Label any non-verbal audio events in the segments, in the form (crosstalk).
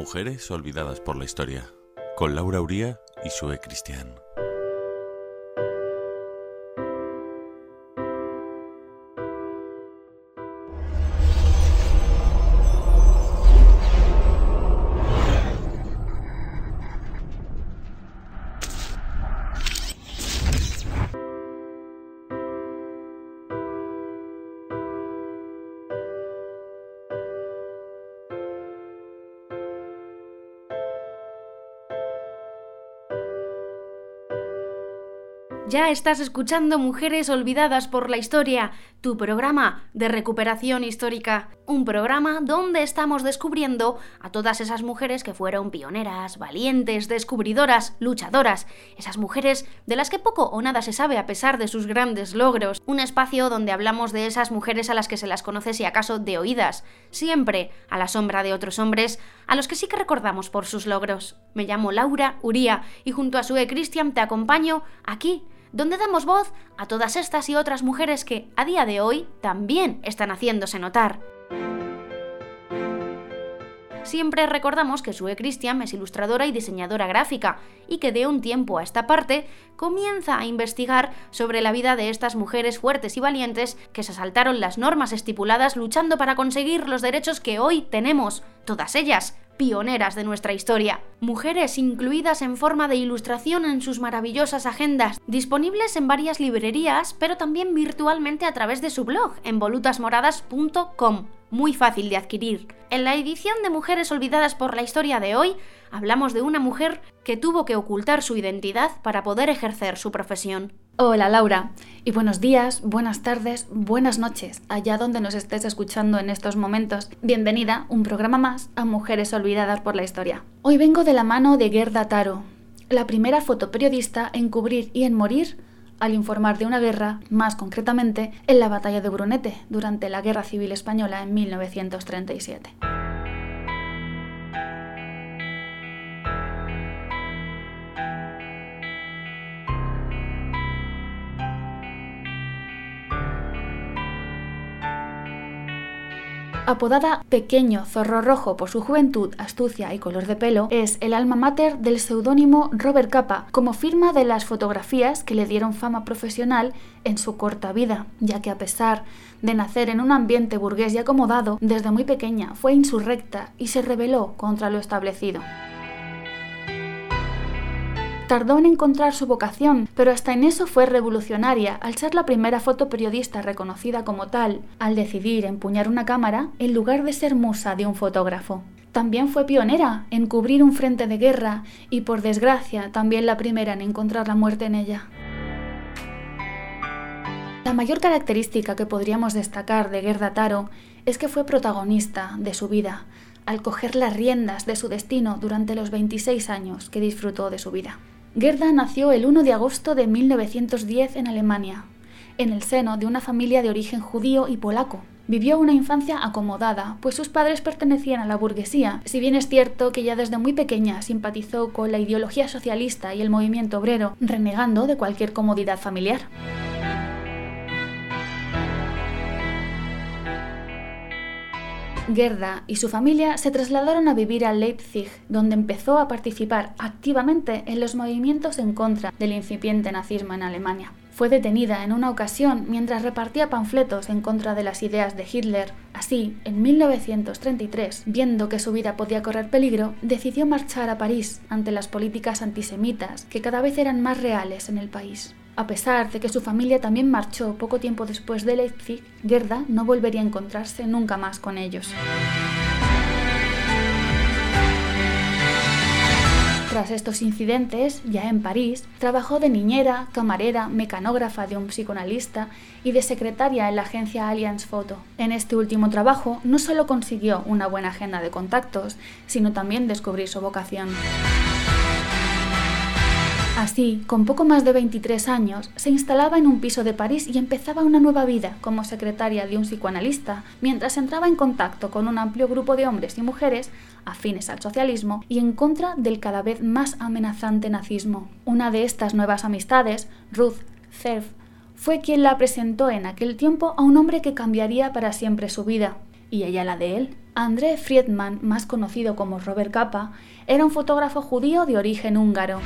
Mujeres olvidadas por la historia, con Laura Uría y Sue Cristian. Ya estás escuchando Mujeres Olvidadas por la Historia, tu programa de recuperación histórica. Un programa donde estamos descubriendo a todas esas mujeres que fueron pioneras, valientes, descubridoras, luchadoras. Esas mujeres de las que poco o nada se sabe a pesar de sus grandes logros. Un espacio donde hablamos de esas mujeres a las que se las conoce si acaso de oídas, siempre a la sombra de otros hombres a los que sí que recordamos por sus logros. Me llamo Laura Uría y junto a Sue Christian te acompaño aquí donde damos voz a todas estas y otras mujeres que a día de hoy también están haciéndose notar. Siempre recordamos que Sue Christian es ilustradora y diseñadora gráfica y que de un tiempo a esta parte comienza a investigar sobre la vida de estas mujeres fuertes y valientes que se saltaron las normas estipuladas luchando para conseguir los derechos que hoy tenemos, todas ellas, pioneras de nuestra historia. Mujeres incluidas en forma de ilustración en sus maravillosas agendas, disponibles en varias librerías, pero también virtualmente a través de su blog en volutasmoradas.com. Muy fácil de adquirir. En la edición de Mujeres Olvidadas por la Historia de hoy, hablamos de una mujer que tuvo que ocultar su identidad para poder ejercer su profesión. Hola Laura, y buenos días, buenas tardes, buenas noches, allá donde nos estés escuchando en estos momentos. Bienvenida, un programa más a Mujeres Olvidadas por la Historia. Hoy vengo de la mano de Gerda Taro, la primera fotoperiodista en cubrir y en morir al informar de una guerra, más concretamente en la batalla de Brunete, durante la Guerra Civil Española en 1937. Apodada Pequeño Zorro Rojo por su juventud, astucia y color de pelo, es el alma mater del seudónimo Robert Capa, como firma de las fotografías que le dieron fama profesional en su corta vida, ya que a pesar de nacer en un ambiente burgués y acomodado, desde muy pequeña fue insurrecta y se rebeló contra lo establecido. Tardó en encontrar su vocación, pero hasta en eso fue revolucionaria al ser la primera fotoperiodista reconocida como tal, al decidir empuñar una cámara en lugar de ser musa de un fotógrafo. También fue pionera en cubrir un frente de guerra y por desgracia también la primera en encontrar la muerte en ella. La mayor característica que podríamos destacar de Gerda Taro es que fue protagonista de su vida, al coger las riendas de su destino durante los 26 años que disfrutó de su vida. Gerda nació el 1 de agosto de 1910 en Alemania, en el seno de una familia de origen judío y polaco. Vivió una infancia acomodada, pues sus padres pertenecían a la burguesía, si bien es cierto que ya desde muy pequeña simpatizó con la ideología socialista y el movimiento obrero, renegando de cualquier comodidad familiar. Gerda y su familia se trasladaron a vivir a Leipzig, donde empezó a participar activamente en los movimientos en contra del incipiente nazismo en Alemania. Fue detenida en una ocasión mientras repartía panfletos en contra de las ideas de Hitler. Así, en 1933, viendo que su vida podía correr peligro, decidió marchar a París ante las políticas antisemitas que cada vez eran más reales en el país. A pesar de que su familia también marchó poco tiempo después de Leipzig, Gerda no volvería a encontrarse nunca más con ellos. Tras estos incidentes, ya en París, trabajó de niñera, camarera, mecanógrafa de un psicoanalista y de secretaria en la agencia Allianz Photo. En este último trabajo no solo consiguió una buena agenda de contactos, sino también descubrir su vocación. Así, con poco más de 23 años, se instalaba en un piso de París y empezaba una nueva vida como secretaria de un psicoanalista, mientras entraba en contacto con un amplio grupo de hombres y mujeres afines al socialismo y en contra del cada vez más amenazante nazismo. Una de estas nuevas amistades, Ruth Cerf, fue quien la presentó en aquel tiempo a un hombre que cambiaría para siempre su vida, y ella la de él. André Friedman, más conocido como Robert Capa, era un fotógrafo judío de origen húngaro.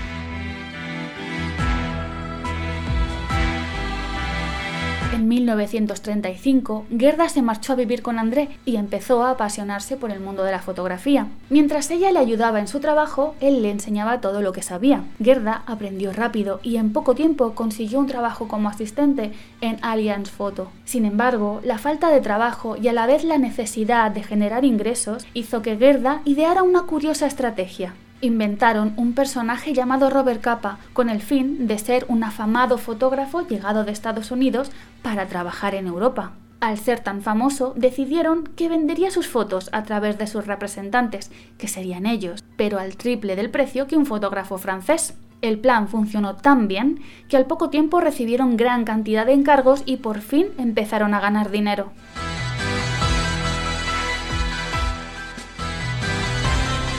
En 1935, Gerda se marchó a vivir con André y empezó a apasionarse por el mundo de la fotografía. Mientras ella le ayudaba en su trabajo, él le enseñaba todo lo que sabía. Gerda aprendió rápido y en poco tiempo consiguió un trabajo como asistente en Allianz Photo. Sin embargo, la falta de trabajo y a la vez la necesidad de generar ingresos hizo que Gerda ideara una curiosa estrategia inventaron un personaje llamado Robert Capa con el fin de ser un afamado fotógrafo llegado de Estados Unidos para trabajar en Europa. Al ser tan famoso, decidieron que vendería sus fotos a través de sus representantes, que serían ellos, pero al triple del precio que un fotógrafo francés. El plan funcionó tan bien que al poco tiempo recibieron gran cantidad de encargos y por fin empezaron a ganar dinero.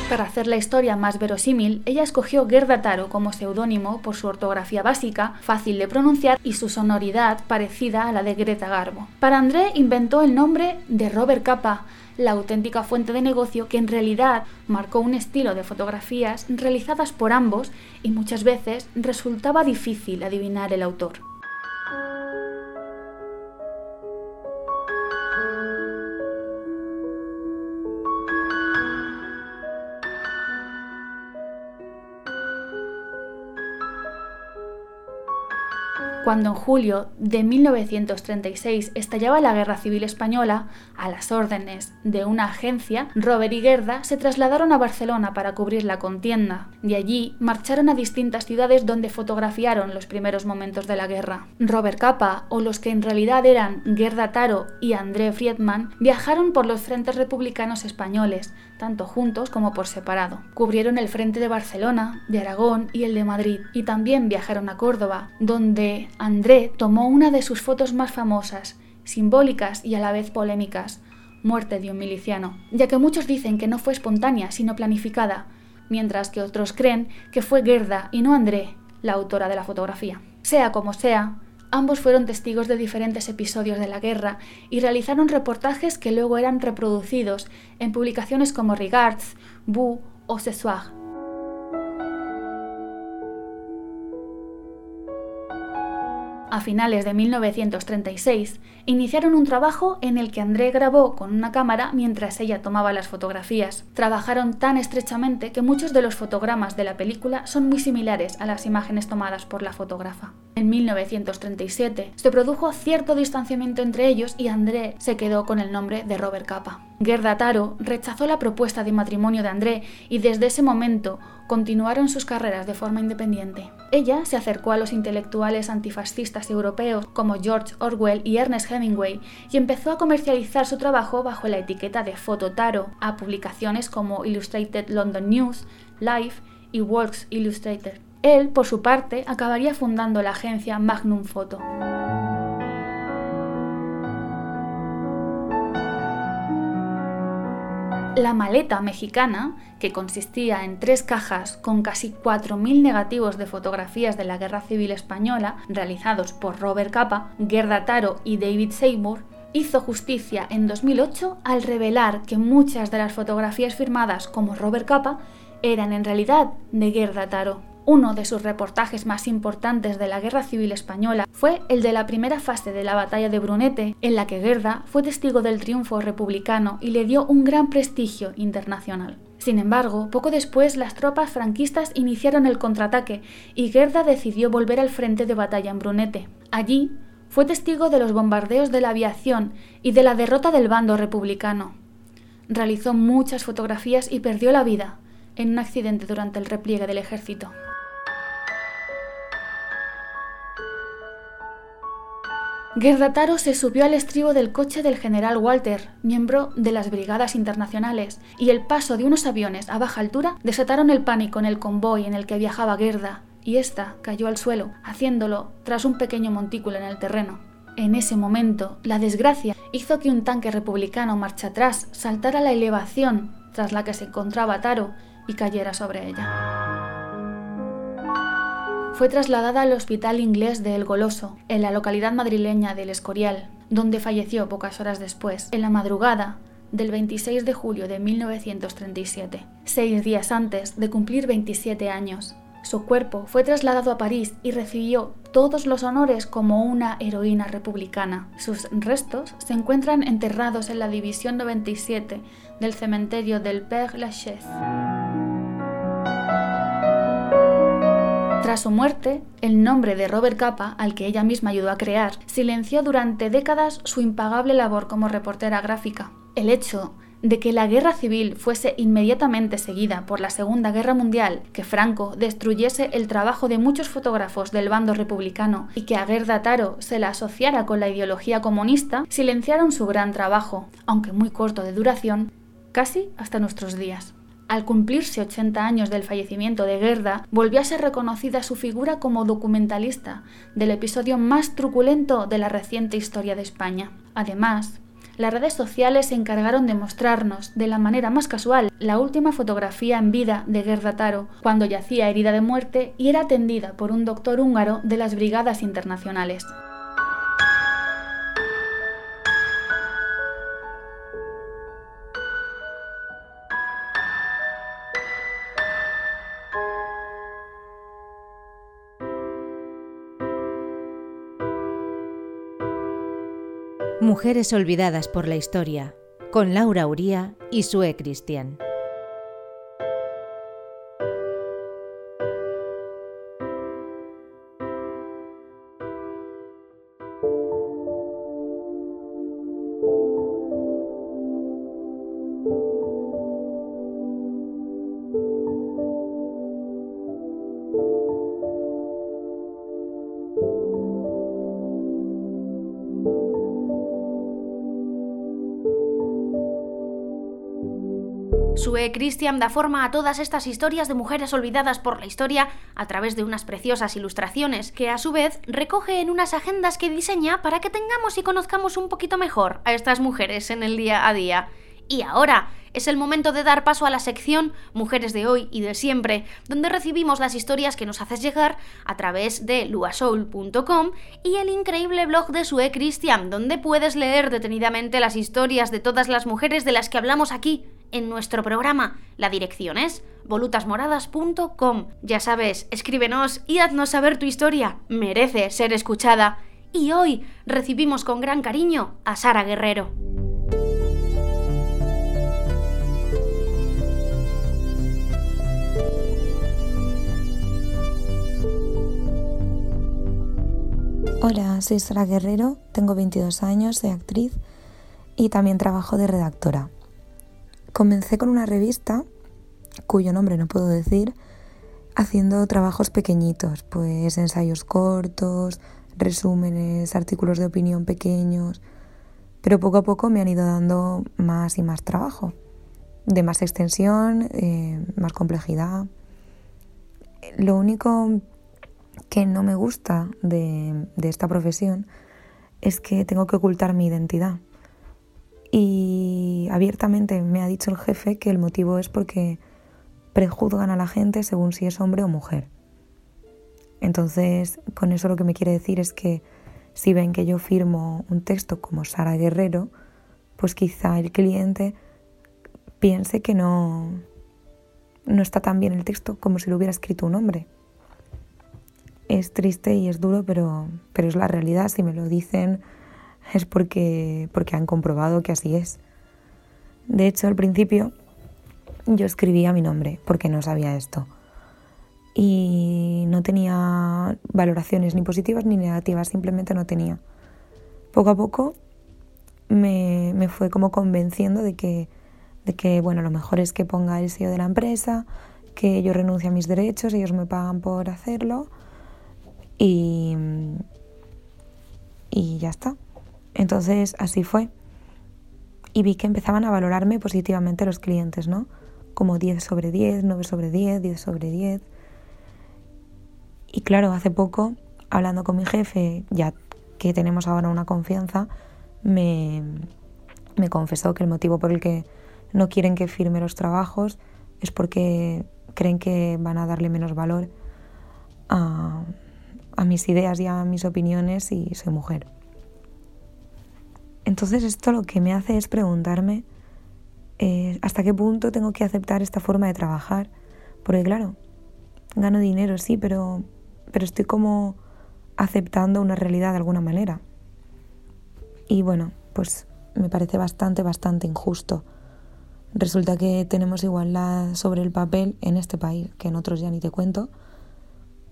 Para hacer la historia más verosímil, ella escogió Gerda Taro como seudónimo por su ortografía básica, fácil de pronunciar y su sonoridad parecida a la de Greta Garbo. Para André inventó el nombre de Robert Capa, la auténtica fuente de negocio que en realidad marcó un estilo de fotografías realizadas por ambos y muchas veces resultaba difícil adivinar el autor. Cuando en julio de 1936 estallaba la Guerra Civil Española, a las órdenes de una agencia, Robert y Gerda se trasladaron a Barcelona para cubrir la contienda. De allí marcharon a distintas ciudades donde fotografiaron los primeros momentos de la guerra. Robert Capa, o los que en realidad eran Gerda Taro y André Friedman, viajaron por los frentes republicanos españoles, tanto juntos como por separado. Cubrieron el frente de Barcelona, de Aragón y el de Madrid, y también viajaron a Córdoba, donde André tomó una de sus fotos más famosas, simbólicas y a la vez polémicas, muerte de un miliciano, ya que muchos dicen que no fue espontánea, sino planificada, mientras que otros creen que fue Gerda y no André la autora de la fotografía. Sea como sea, ambos fueron testigos de diferentes episodios de la guerra y realizaron reportajes que luego eran reproducidos en publicaciones como Regards, Boo o Ce a finales de 1936, iniciaron un trabajo en el que André grabó con una cámara mientras ella tomaba las fotografías. Trabajaron tan estrechamente que muchos de los fotogramas de la película son muy similares a las imágenes tomadas por la fotógrafa. En 1937 se produjo cierto distanciamiento entre ellos y André se quedó con el nombre de Robert Capa. Gerda Taro rechazó la propuesta de matrimonio de André y desde ese momento continuaron sus carreras de forma independiente. Ella se acercó a los intelectuales antifascistas europeos como George Orwell y Ernest Y empezó a comercializar su trabajo bajo la etiqueta de Fototaro a publicaciones como Illustrated London News, Life y Works Illustrated. Él, por su parte, acabaría fundando la agencia Magnum Photo. La maleta mexicana, que consistía en tres cajas con casi 4.000 negativos de fotografías de la Guerra Civil Española, realizados por Robert Capa, Gerda Taro y David Seymour, hizo justicia en 2008 al revelar que muchas de las fotografías firmadas como Robert Capa eran en realidad de Gerda Taro. Uno de sus reportajes más importantes de la Guerra Civil Española fue el de la primera fase de la batalla de Brunete, en la que Gerda fue testigo del triunfo republicano y le dio un gran prestigio internacional. Sin embargo, poco después las tropas franquistas iniciaron el contraataque y Gerda decidió volver al frente de batalla en Brunete. Allí fue testigo de los bombardeos de la aviación y de la derrota del bando republicano. Realizó muchas fotografías y perdió la vida en un accidente durante el repliegue del ejército. Gerdataro se subió al estribo del coche del general Walter, miembro de las Brigadas Internacionales, y el paso de unos aviones a baja altura desataron el pánico en el convoy en el que viajaba Gerda, y ésta cayó al suelo, haciéndolo tras un pequeño montículo en el terreno. En ese momento, la desgracia hizo que un tanque republicano marcha atrás saltara la elevación tras la que se encontraba Taro y cayera sobre ella fue trasladada al Hospital Inglés de El Goloso, en la localidad madrileña del Escorial, donde falleció pocas horas después. En la madrugada del 26 de julio de 1937, seis días antes de cumplir 27 años. Su cuerpo fue trasladado a París y recibió todos los honores como una heroína republicana. Sus restos se encuentran enterrados en la División 97 del cementerio del Père Lachaise. Tras su muerte, el nombre de Robert Capa, al que ella misma ayudó a crear, silenció durante décadas su impagable labor como reportera gráfica. El hecho de que la guerra civil fuese inmediatamente seguida por la Segunda Guerra Mundial, que Franco destruyese el trabajo de muchos fotógrafos del bando republicano y que a Gerda Taro se la asociara con la ideología comunista, silenciaron su gran trabajo, aunque muy corto de duración, casi hasta nuestros días. Al cumplirse 80 años del fallecimiento de Gerda, volvió a ser reconocida su figura como documentalista del episodio más truculento de la reciente historia de España. Además, las redes sociales se encargaron de mostrarnos, de la manera más casual, la última fotografía en vida de Gerda Taro, cuando yacía herida de muerte y era atendida por un doctor húngaro de las Brigadas Internacionales. Mujeres olvidadas por la historia, con Laura Uría y Sue Cristian. Christian da forma a todas estas historias de mujeres olvidadas por la historia a través de unas preciosas ilustraciones que a su vez recoge en unas agendas que diseña para que tengamos y conozcamos un poquito mejor a estas mujeres en el día a día. Y ahora es el momento de dar paso a la sección Mujeres de hoy y de siempre, donde recibimos las historias que nos haces llegar a través de luasoul.com y el increíble blog de Sue Christian, donde puedes leer detenidamente las historias de todas las mujeres de las que hablamos aquí en nuestro programa. La dirección es volutasmoradas.com. Ya sabes, escríbenos y haznos saber tu historia. Merece ser escuchada. Y hoy recibimos con gran cariño a Sara Guerrero. Hola, soy Sara Guerrero, tengo 22 años, soy actriz y también trabajo de redactora. Comencé con una revista, cuyo nombre no puedo decir, haciendo trabajos pequeñitos, pues ensayos cortos, resúmenes, artículos de opinión pequeños, pero poco a poco me han ido dando más y más trabajo, de más extensión, eh, más complejidad. Lo único que no me gusta de esta profesión es que tengo que ocultar mi identidad y abiertamente me ha dicho el jefe que el motivo es porque prejuzgan a la gente según si es hombre o mujer. Entonces, con eso lo que me quiere decir es que si ven que yo firmo un texto como Sara Guerrero, pues quizá el cliente piense que no, no está tan bien el texto como si lo hubiera escrito un hombre. Es triste y es duro, pero, pero es la realidad. Si me lo dicen es porque, porque han comprobado que así es. De hecho, al principio yo escribía mi nombre porque no sabía esto. Y no tenía valoraciones ni positivas ni negativas, simplemente no tenía. Poco a poco me, me fue como convenciendo de que, de que, bueno, lo mejor es que ponga el sello de la empresa, que yo renuncie a mis derechos, ellos me pagan por hacerlo y, y ya está. Entonces así fue. Y vi que empezaban a valorarme positivamente los clientes, ¿no? Como 10 sobre 10, 9 sobre 10, 10 sobre 10. Y claro, hace poco, hablando con mi jefe, ya que tenemos ahora una confianza, me, me confesó que el motivo por el que no quieren que firme los trabajos es porque creen que van a darle menos valor a, a mis ideas y a mis opiniones y soy mujer. Entonces esto lo que me hace es preguntarme eh, hasta qué punto tengo que aceptar esta forma de trabajar. Porque claro, gano dinero, sí, pero, pero estoy como aceptando una realidad de alguna manera. Y bueno, pues me parece bastante, bastante injusto. Resulta que tenemos igualdad sobre el papel en este país, que en otros ya ni te cuento,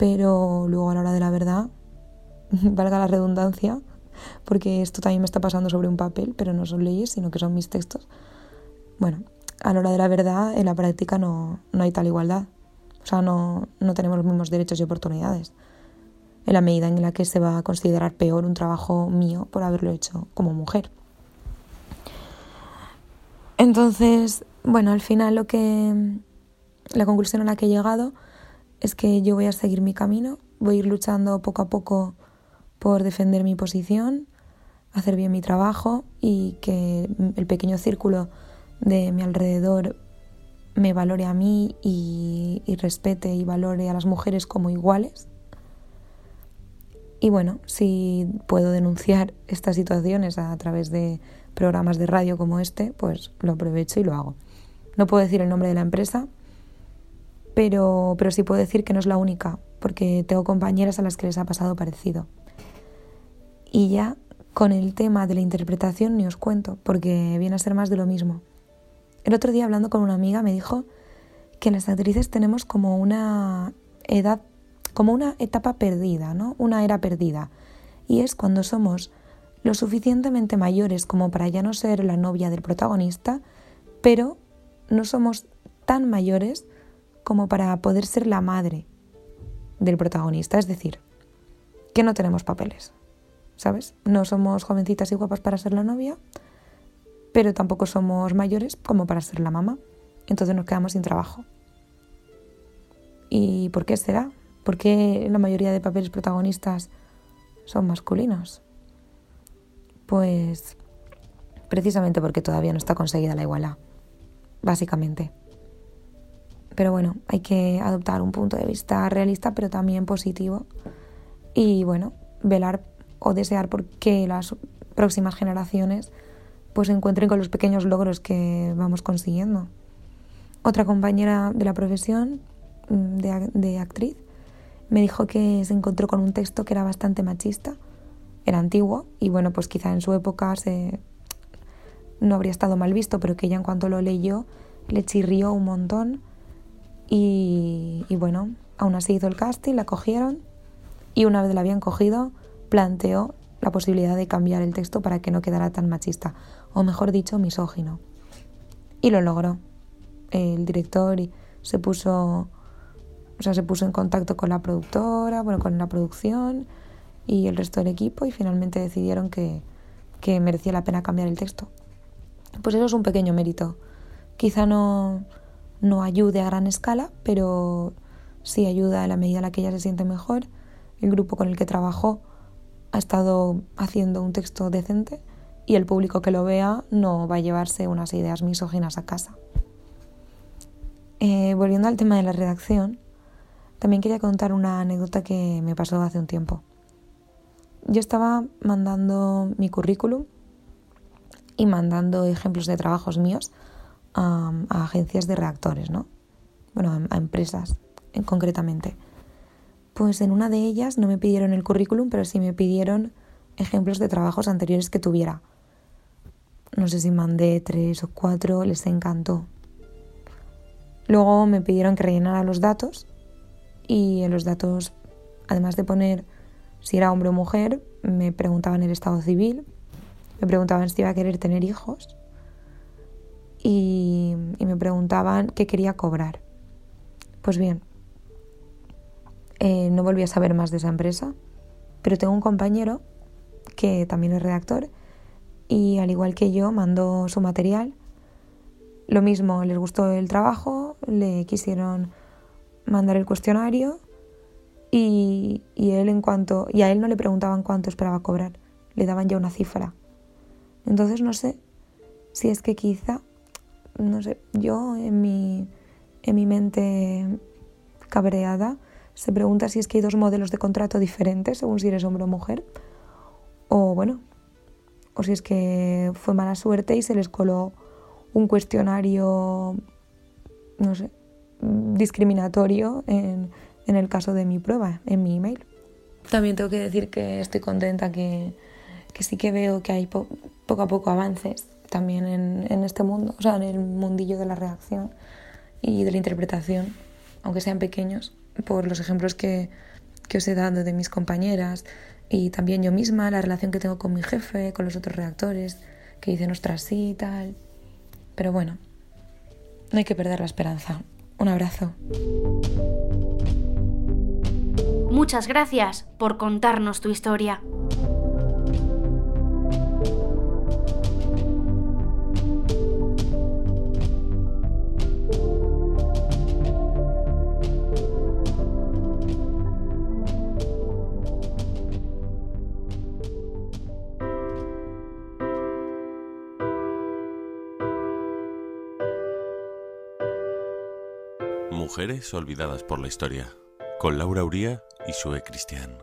pero luego a la hora de la verdad, (laughs) valga la redundancia, porque esto también me está pasando sobre un papel, pero no son leyes, sino que son mis textos. Bueno, a la hora de la verdad, en la práctica no, no hay tal igualdad. O sea, no, no tenemos los mismos derechos y oportunidades. En la medida en la que se va a considerar peor un trabajo mío por haberlo hecho como mujer. Entonces, bueno, al final lo que la conclusión a la que he llegado es que yo voy a seguir mi camino, voy a ir luchando poco a poco por defender mi posición, hacer bien mi trabajo y que el pequeño círculo de mi alrededor me valore a mí y, respete y valore a las mujeres como iguales. Y bueno, si puedo denunciar (laughs) estas situaciones a través de programas de radio como este, pues lo aprovecho y lo hago. No puedo decir el nombre de la empresa, pero, pero sí puedo decir que no es la única, porque tengo compañeras a las que les ha pasado parecido. Y ya con el tema de la interpretación ni os cuento, porque viene a ser más de lo mismo. El otro día hablando con una amiga me dijo que las actrices tenemos como una edad, como una etapa perdida, ¿no? Una era perdida. Y es cuando somos lo suficientemente mayores como para ya no ser la novia del protagonista, pero no somos tan mayores como para poder ser la madre del protagonista. Es decir, que no tenemos papeles, ¿sabes? No somos jovencitas y guapas para ser la novia, pero tampoco somos mayores como para ser la mamá. Entonces nos quedamos sin trabajo. ¿Y por qué será? ¿Por qué la mayoría de papeles protagonistas son masculinos? Pues precisamente porque todavía no está conseguida la igualdad, básicamente. Pero bueno, hay que adoptar un punto de vista realista, pero también positivo. Y bueno, velar o desear por que las próximas generaciones pues se encuentren con los pequeños logros que vamos consiguiendo. Otra compañera de la profesión, mm, de, actriz, me dijo que se encontró con un texto que era bastante machista, era antiguo y bueno, pues quizá en su época se, no habría estado mal visto, pero que ella en cuanto lo leyó le chirrió un montón y, bueno, aún así hizo el casting, la cogieron y una vez la habían cogido planteó la posibilidad de cambiar el texto para que no quedara tan machista, o mejor dicho, misógino. Y lo logró. El director se puso, o sea, se puso en contacto con la productora, bueno, con la producción y el resto del equipo y finalmente decidieron que, que merecía la pena cambiar el texto. Pues eso es un pequeño mérito. Quizá no, no ayude a gran escala, pero sí ayuda a la medida en la que ella se siente mejor. El grupo con el que trabajó ha estado haciendo un texto decente y el público que lo vea no va a llevarse unas ideas misóginas a casa. Eh, volviendo al tema de la redacción, también quería contar una anécdota que me pasó hace un tiempo. Yo estaba mandando mi currículum y mandando ejemplos de trabajos míos a, agencias de redactores, ¿no? Bueno, a, a empresas concretamente. Pues en una de ellas no me pidieron el currículum, pero sí me pidieron ejemplos de trabajos anteriores que tuviera. No sé si mandé tres o cuatro, les encantó. Luego me pidieron que rellenara los datos y en los datos, además de poner si era hombre o mujer, me preguntaban el estado civil, me preguntaban si iba a querer tener hijos y, me preguntaban qué quería cobrar. Pues bien, eh, no volví a saber más de esa empresa, pero tengo un compañero que también es redactor y al igual que yo mandó su material. Lo mismo, les gustó el trabajo, le quisieron mandar el cuestionario y, él en cuanto y a él no le preguntaban cuánto esperaba cobrar, le daban ya una cifra. Entonces no sé si es que quizá, no sé, yo en mi, en mi mente cabreada se pregunta si es que hay dos modelos de contrato diferentes según si eres hombre o mujer. O bueno, o si es que fue mala suerte y se les coló un cuestionario, no sé, discriminatorio en, en el caso de mi prueba, en mi email. También tengo que decir que estoy contenta, que, que sí que veo que hay poco a poco avances también en, en, este mundo, o sea, en el mundillo de la redacción y de la interpretación, aunque sean pequeños, por los ejemplos que, que os he dado de mis compañeras y también yo misma, la relación que tengo con mi jefe, con los otros redactores, que dicen, ostras, sí y tal. Pero bueno, no hay que perder la esperanza. Un abrazo. Muchas gracias por contarnos tu historia. Mujeres olvidadas por la historia, con Laura Uría y Sue Cristian.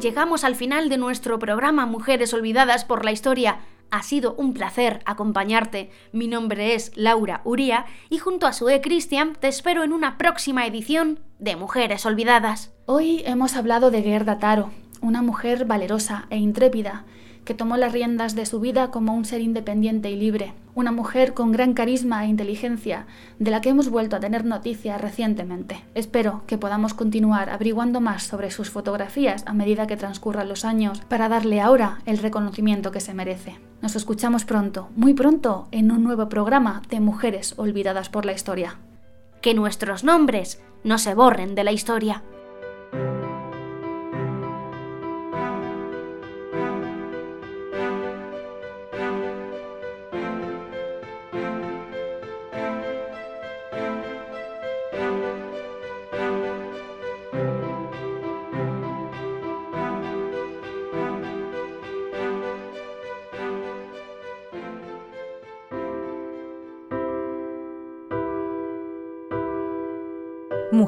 Llegamos al final de nuestro programa Mujeres Olvidadas por la Historia. Ha sido un placer acompañarte. Mi nombre es Laura Uría y junto a Sue Cristian te espero en una próxima edición de Mujeres Olvidadas. Hoy hemos hablado de Gerda Taro, una mujer valerosa e intrépida que tomó las riendas de su vida como un ser independiente y libre, una mujer con gran carisma e inteligencia, de la que hemos vuelto a tener noticias recientemente. Espero que podamos continuar averiguando más sobre sus fotografías a medida que transcurran los años para darle ahora el reconocimiento que se merece. Nos escuchamos pronto, muy pronto, en un nuevo programa de Mujeres Olvidadas por la Historia. Que nuestros nombres no se borren de la historia.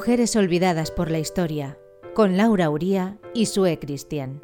Mujeres olvidadas por la historia, con Laura Uría y Sue Cristian.